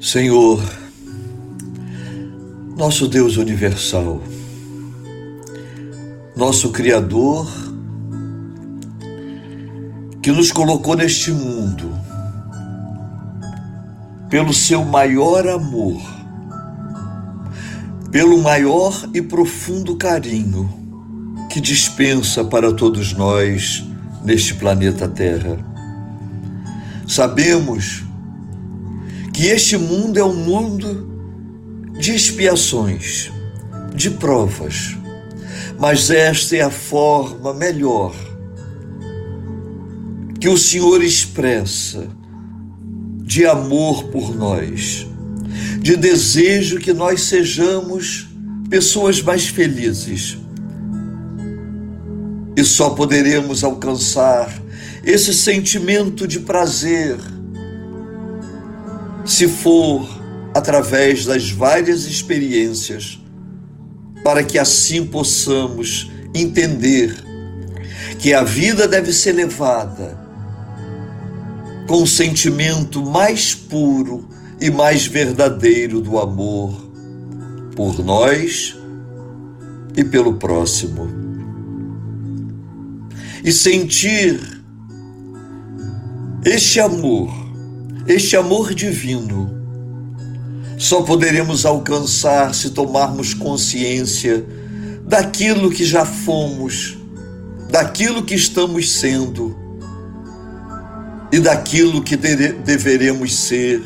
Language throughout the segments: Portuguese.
Senhor, nosso Deus universal, nosso Criador, que nos colocou neste mundo pelo seu maior amor, pelo maior e profundo carinho que dispensa para todos nós neste planeta Terra. Sabemos que este mundo é um mundo de expiações, de provas, mas esta é a forma melhor que o Senhor expressa de amor por nós, de desejo que nós sejamos pessoas mais felizes. E só poderemos alcançar esse sentimento de prazer se for através das várias experiências, para que assim possamos entender que a vida deve ser levada com o sentimento mais puro e mais verdadeiro do amor por nós e pelo próximo. E sentir este amor este amor divino só poderemos alcançar se tomarmos consciência daquilo que já fomos, daquilo que estamos sendo e daquilo que deveremos ser.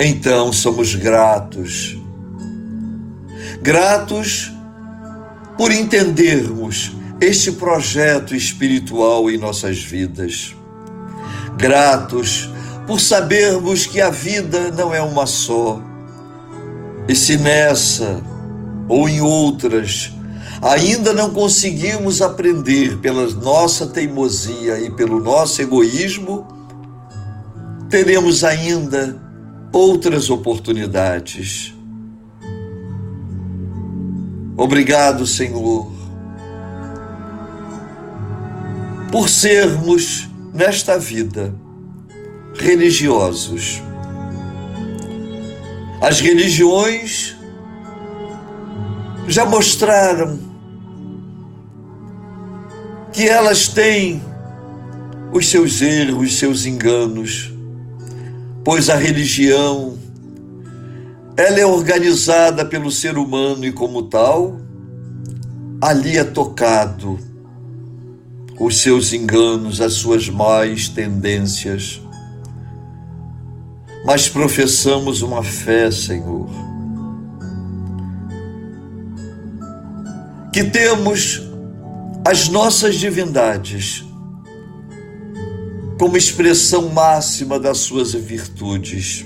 Então somos gratos. Gratos por entendermos este projeto espiritual em nossas vidas gratos por sabermos que a vida não é uma só. E se nessa ou em outras ainda não conseguimos aprender pela nossa teimosia e pelo nosso egoísmo, teremos ainda outras oportunidades. Obrigado, Senhor, por sermos nesta vida religiosos. As religiões já mostraram que elas têm os seus erros, os seus enganos, pois a religião ela é organizada pelo ser humano e como tal ali é tocado os seus enganos, as suas más tendências. Mas professamos uma fé, Senhor, que temos as nossas divindades como expressão máxima das suas virtudes.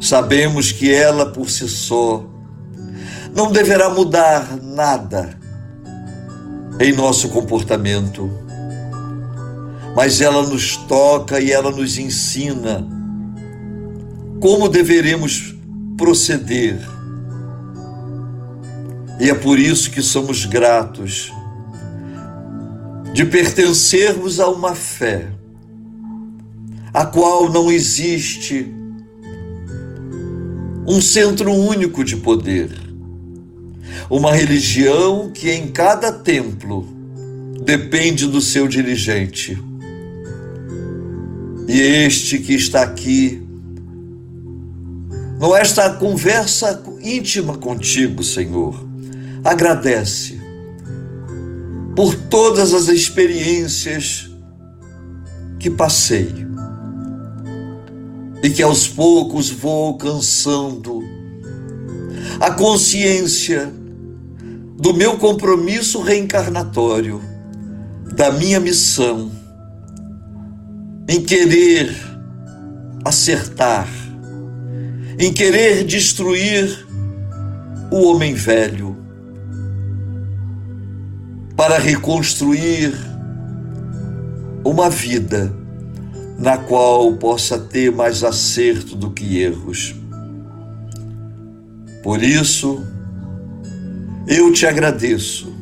Sabemos que ela por si só não deverá mudar nada em nosso comportamento, mas ela nos toca e ela nos ensina como deveremos proceder. E é por isso que somos gratos de pertencermos a uma fé a qual não existe um centro único de poder uma religião que em cada templo depende do seu dirigente. E este que está aqui, não esta conversa íntima contigo, Senhor, agradece por todas as experiências que passei e que aos poucos vou alcançando a consciência do meu compromisso reencarnatório, da minha missão em querer acertar, em querer destruir o homem velho, para reconstruir uma vida na qual possa ter mais acerto do que erros. Por isso, eu te agradeço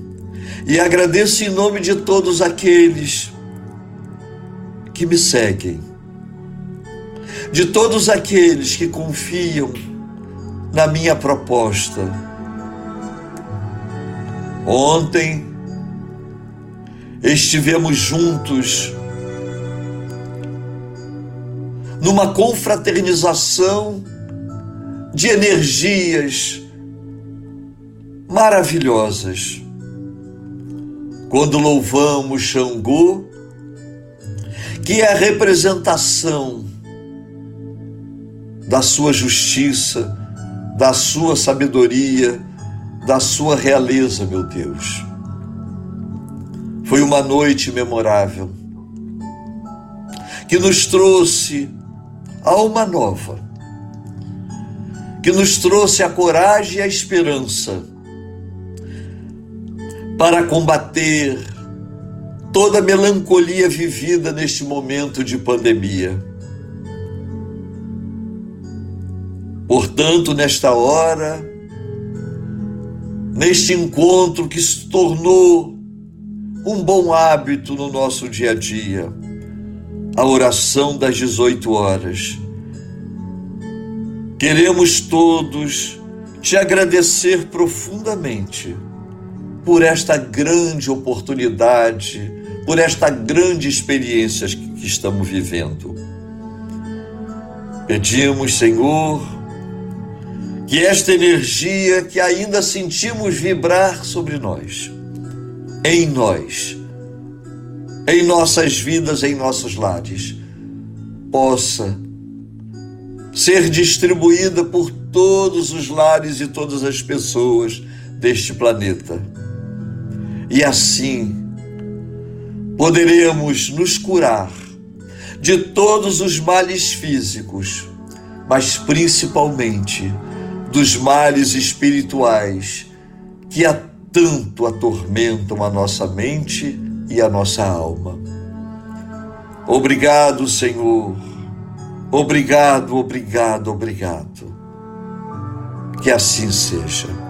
e agradeço em nome de todos aqueles que me seguem, de todos aqueles que confiam na minha proposta. Ontem estivemos juntos numa confraternização de energias maravilhosas. Quando louvamos Xangô, que é a representação da sua justiça, da sua sabedoria, da sua realeza, meu Deus. Foi uma noite memorável que nos trouxe alma nova, que nos trouxe a coragem e a esperança para combater toda melancolia vivida neste momento de pandemia. Portanto, nesta hora, neste encontro que se tornou um bom hábito no nosso dia a dia, a oração das 18 horas. Queremos todos te agradecer profundamente por esta grande oportunidade, por esta grande experiência que estamos vivendo. Pedimos, Senhor, que esta energia que ainda sentimos vibrar sobre nós, em nós, em nossas vidas, em nossos lares, possa ser distribuída por todos os lares e todas as pessoas deste planeta. E assim poderemos nos curar de todos os males físicos, mas principalmente dos males espirituais que há tanto atormentam a nossa mente e a nossa alma. Obrigado, Senhor. Obrigado, obrigado, obrigado. Que assim seja.